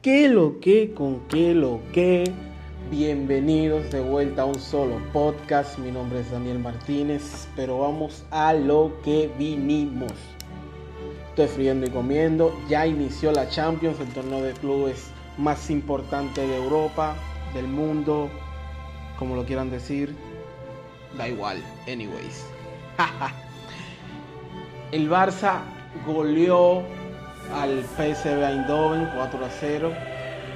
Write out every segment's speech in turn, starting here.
¿Qué lo que con qué lo que? Bienvenidos de vuelta a un solo podcast. Mi nombre es Daniel Martínez, pero vamos a lo que vinimos. Estoy friendo y comiendo. Ya inició la Champions, el torneo de clubes más importante de Europa, del mundo, como lo quieran decir. Da igual, anyways. el Barça goleó al PSV Eindhoven 4 a 0.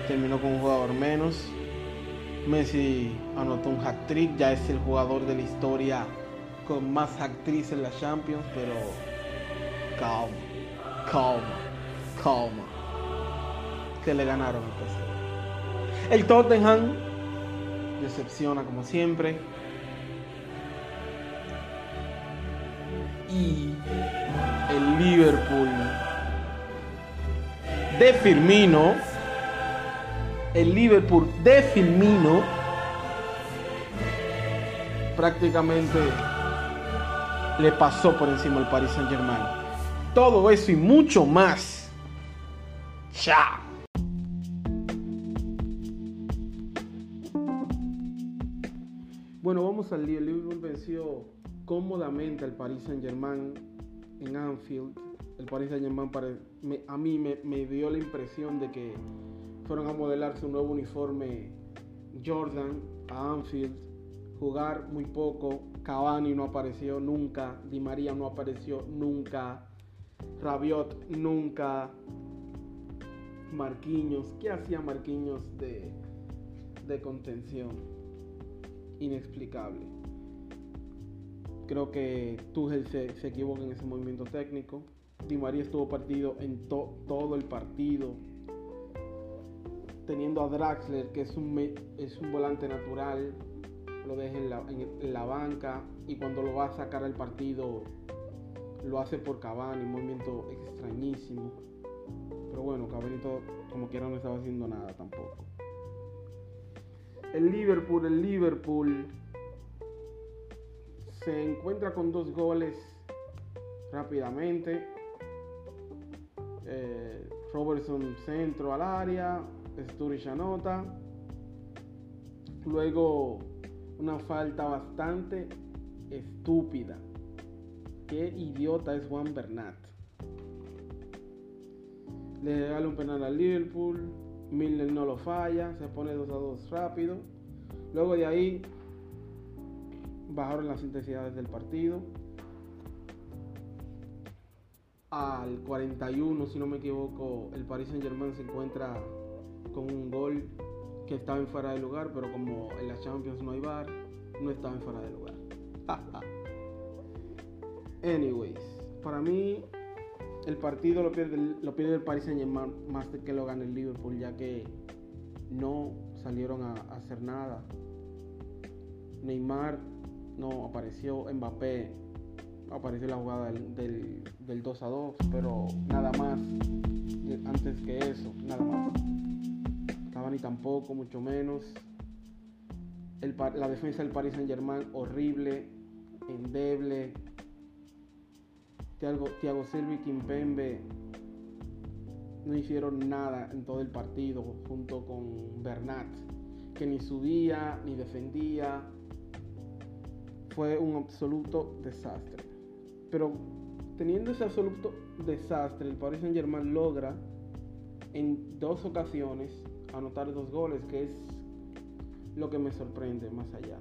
Terminó con un jugador menos. Messi anotó un hat trick, ya es el jugador de la historia con más actriz en la Champions, pero calma, calma, calma. Que le ganaron el. El Tottenham decepciona como siempre. Y el Liverpool de Firmino, el Liverpool de Firmino, prácticamente le pasó por encima al Paris Saint Germain. Todo eso y mucho más. Ya. Bueno, vamos al Liverpool venció cómodamente al Paris Saint Germain en Anfield el Paris Saint Germain a mí me, dio la impresión de que fueron a modelar su nuevo uniforme Jordan a Anfield, jugar muy poco, Cavani no apareció nunca, Di María no apareció nunca, Rabiot nunca, Marquinhos, ¿qué hacía Marquinhos de, de contención? Inexplicable. Creo que Tuchel se equivoca en ese movimiento técnico. Di María estuvo partido en todo el partido. Teniendo a Draxler, que es un, es un volante natural, lo deja en la, banca y cuando lo va a sacar al partido lo hace por Cavani, un movimiento extrañísimo. Pero bueno, Cavani como quiera no estaba haciendo nada tampoco. El Liverpool, el Liverpool se encuentra con dos goles rápidamente. Robertson centro al área, Sturridge anota. Luego una falta bastante estúpida. Qué idiota es Juan Bernat. Le regala un penal al Liverpool. Milner no lo falla. Se pone 2 a 2 rápido. Luego de ahí bajaron las intensidades del partido al 41, si no me equivoco, el Paris Saint Germain se encuentra con un gol que estaba en fuera de lugar, pero como en la Champions no hay bar, no estaba en fuera de lugar. Anyways, para mí el partido lo pierde, el Paris Saint Germain más que lo gane el Liverpool, ya que no salieron a hacer nada. Neymar no apareció, Mbappé apareció la jugada del, 2 a 2, pero nada más antes que eso, nada más. Cavani tampoco, mucho menos. la defensa del Paris Saint Germain horrible, endeble. Thiago, Thiago Silva y Kimpembe no hicieron nada en todo el partido junto con Bernat, que ni subía ni defendía. Fue un absoluto desastre. Pero teniendo ese absoluto desastre, el Paris Saint Germain logra en dos ocasiones anotar dos goles, que es lo que me sorprende más allá.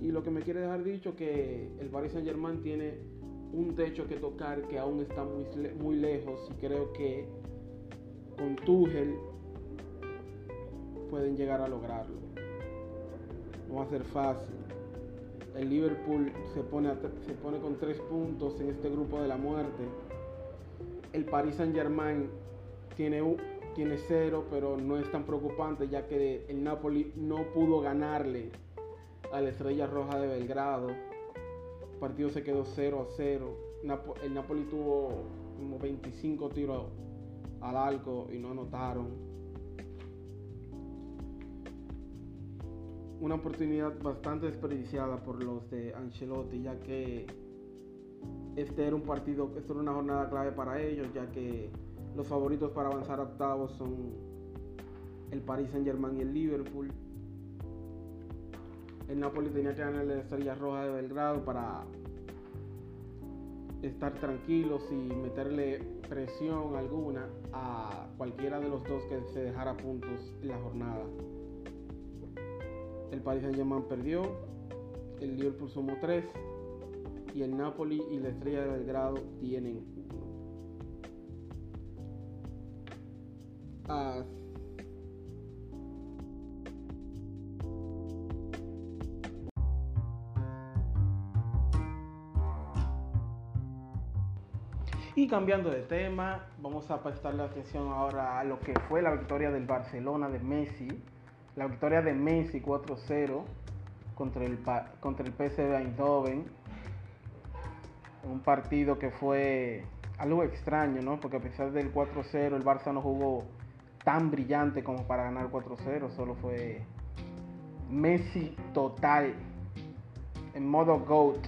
Y lo que me quiere dejar dicho que el Paris Saint Germain tiene un techo que tocar que aún está muy, muy lejos y creo que con Tuchel pueden llegar a lograrlo. No va a ser fácil el Liverpool se pone, se pone con tres puntos en este grupo de la muerte. El Paris Saint Germain tiene, tiene cero, pero no es tan preocupante ya que el Napoli no pudo ganarle a la Estrella Roja de Belgrado. El partido se quedó 0 a 0. el Napoli tuvo como 25 tiros al arco y no anotaron. Una oportunidad bastante desperdiciada por los de Ancelotti, ya que este era un partido, esto era una jornada clave para ellos, ya que Los favoritos para avanzar a octavos son el Paris Saint Germain y el Liverpool. El Napoli tenía que ganar la Estrella Roja de Belgrado para estar tranquilos y meterle presión alguna a cualquiera de los dos que se dejara puntos en la jornada. El Paris Saint Germain perdió, el Liverpool sumó 3 y el Napoli y la Estrella de Belgrado tienen uno. Ah, Y cambiando de tema, vamos a prestarle atención ahora a lo que fue la victoria del Barcelona de Messi. La victoria de Messi 4-0 contra el, contra el PSV Eindhoven. Un partido que fue algo extraño, ¿no? Porque a pesar del 4-0, el Barça no jugó tan brillante como para ganar 4-0. Solo fue Messi total, en modo GOAT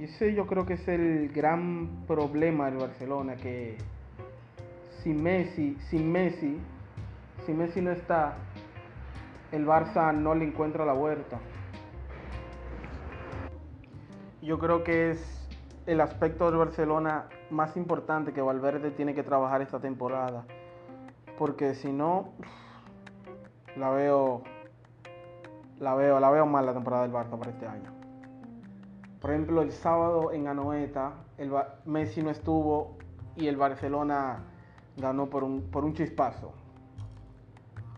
y ese yo creo que es el gran problema del Barcelona, que sin Messi, sin Messi, si Messi no está, el Barça no le encuentra la vuelta. Yo creo que es el aspecto del Barcelona más importante que Valverde tiene que trabajar esta temporada. Porque si no, la veo, la veo, la veo mal la temporada del Barça para este año. Por ejemplo, el sábado en Anoeta, el Messi no estuvo y el Barcelona ganó por un, por un chispazo.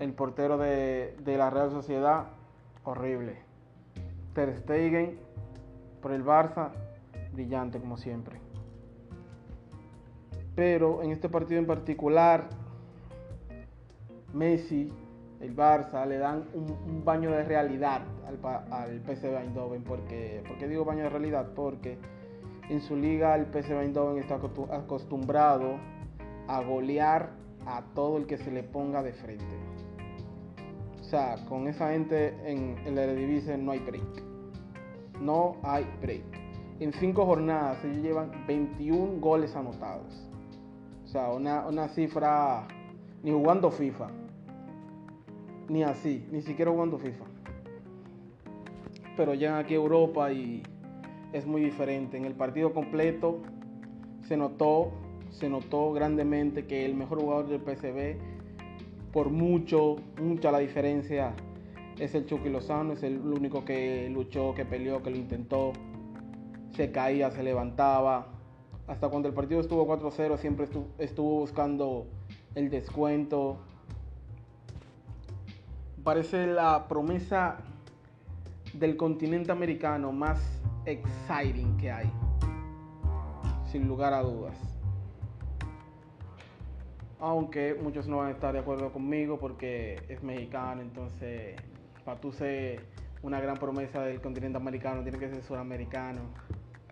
El portero de, la Real Sociedad, horrible. Ter Stegen por el Barça, brillante como siempre. Pero en este partido en particular, Messi el Barça le dan un, baño de realidad al, al PSV Eindhoven. Porque, ¿Por qué digo baño de realidad? Porque en su liga el PSV Eindhoven está acostumbrado a golear a todo el que se le ponga de frente. Sea, con esa gente en, el Eredivisie no hay break. No hay break. En cinco jornadas ellos llevan 21 goles anotados. O sea, una, una cifra ni jugando FIFA ni así, ni siquiera jugando FIFA. Pero llegan aquí a Europa y es muy diferente. En el partido completo se notó, se notó grandemente que el mejor jugador del PSV, por mucho, mucha la diferencia, es el Chucky Lozano, es el único que luchó, que peleó, que lo intentó. Se caía, se levantaba. Hasta cuando el partido estuvo 4-0 siempre estuvo buscando el descuento, parece la promesa del continente americano más exciting que hay, sin lugar a dudas. Aunque muchos no van a estar de acuerdo conmigo porque es mexicano, entonces para tú ser una gran promesa del continente americano tiene que ser suramericano.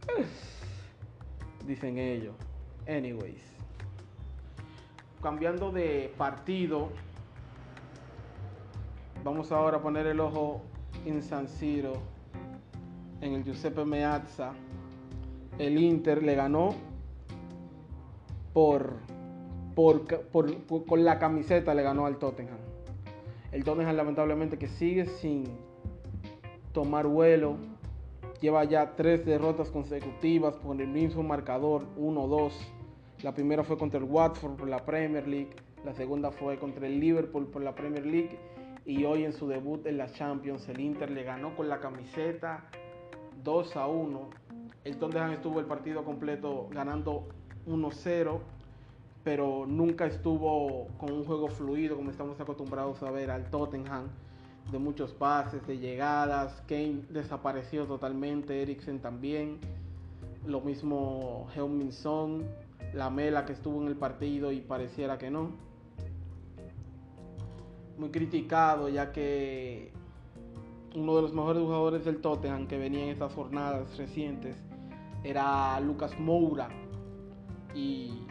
Dicen ellos. Anyways. Cambiando de partido, Vamos ahora a poner el ojo en San Siro, en el Giuseppe Meazza. El Inter le ganó por, por, con la camiseta le ganó al Tottenham. El Tottenham lamentablemente que sigue sin tomar vuelo. Lleva ya tres derrotas consecutivas por el mismo marcador, 1-2. La primera fue contra el Watford por la Premier League. La segunda fue contra el Liverpool por la Premier League y hoy en su debut en la Champions el Inter le ganó con la camiseta 2 a 1. El Tottenham estuvo el partido completo ganando 1-0, pero nunca estuvo con un juego fluido como estamos acostumbrados a ver al Tottenham de muchos pases, de llegadas. Kane desapareció totalmente, Eriksen también. Lo mismo Heung-Min Son, la Mela que estuvo en el partido y pareciera que no muy criticado ya que uno de los mejores jugadores del Tottenham que venía en estas jornadas recientes era Lucas Moura y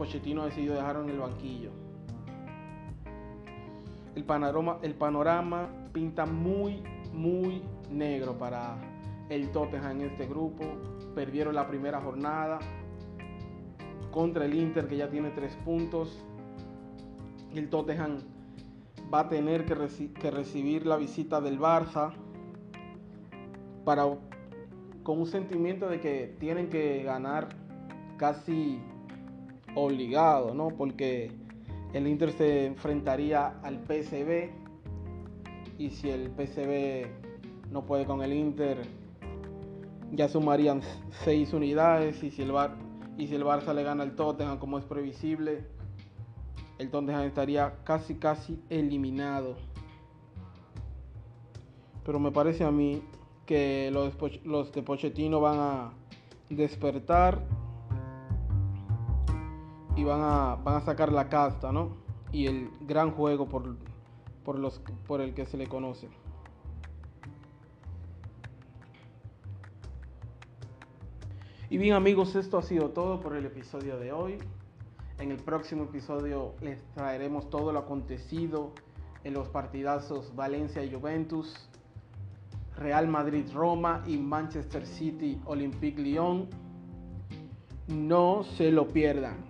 Pochettino decidió dejarlo en el banquillo. El panorama, el panorama pinta muy, muy negro para el Tottenham en este grupo. Perdieron la primera jornada. contra el Inter que ya tiene tres puntos. El Tottenham va a tener que, que recibir la visita del Barça para con un sentimiento de que tienen que ganar casi obligado, ¿no? Porque el Inter se enfrentaría al PSV y si el PSV no puede con el Inter ya sumarían seis unidades y si el Bar y si el Barça le gana al Tottenham como es previsible el Tottenham estaría casi casi eliminado pero me parece a mí que los, los de Pochettino van a despertar y van a, van a sacar la casta, ¿no? Y el gran juego por, por, los, por el que se le conoce. Y bien amigos, esto ha sido todo por el episodio de hoy. En el próximo episodio les traeremos todo lo acontecido en los partidazos Valencia y Juventus, Real Madrid Roma y Manchester City Olympique Lyon. No se lo pierdan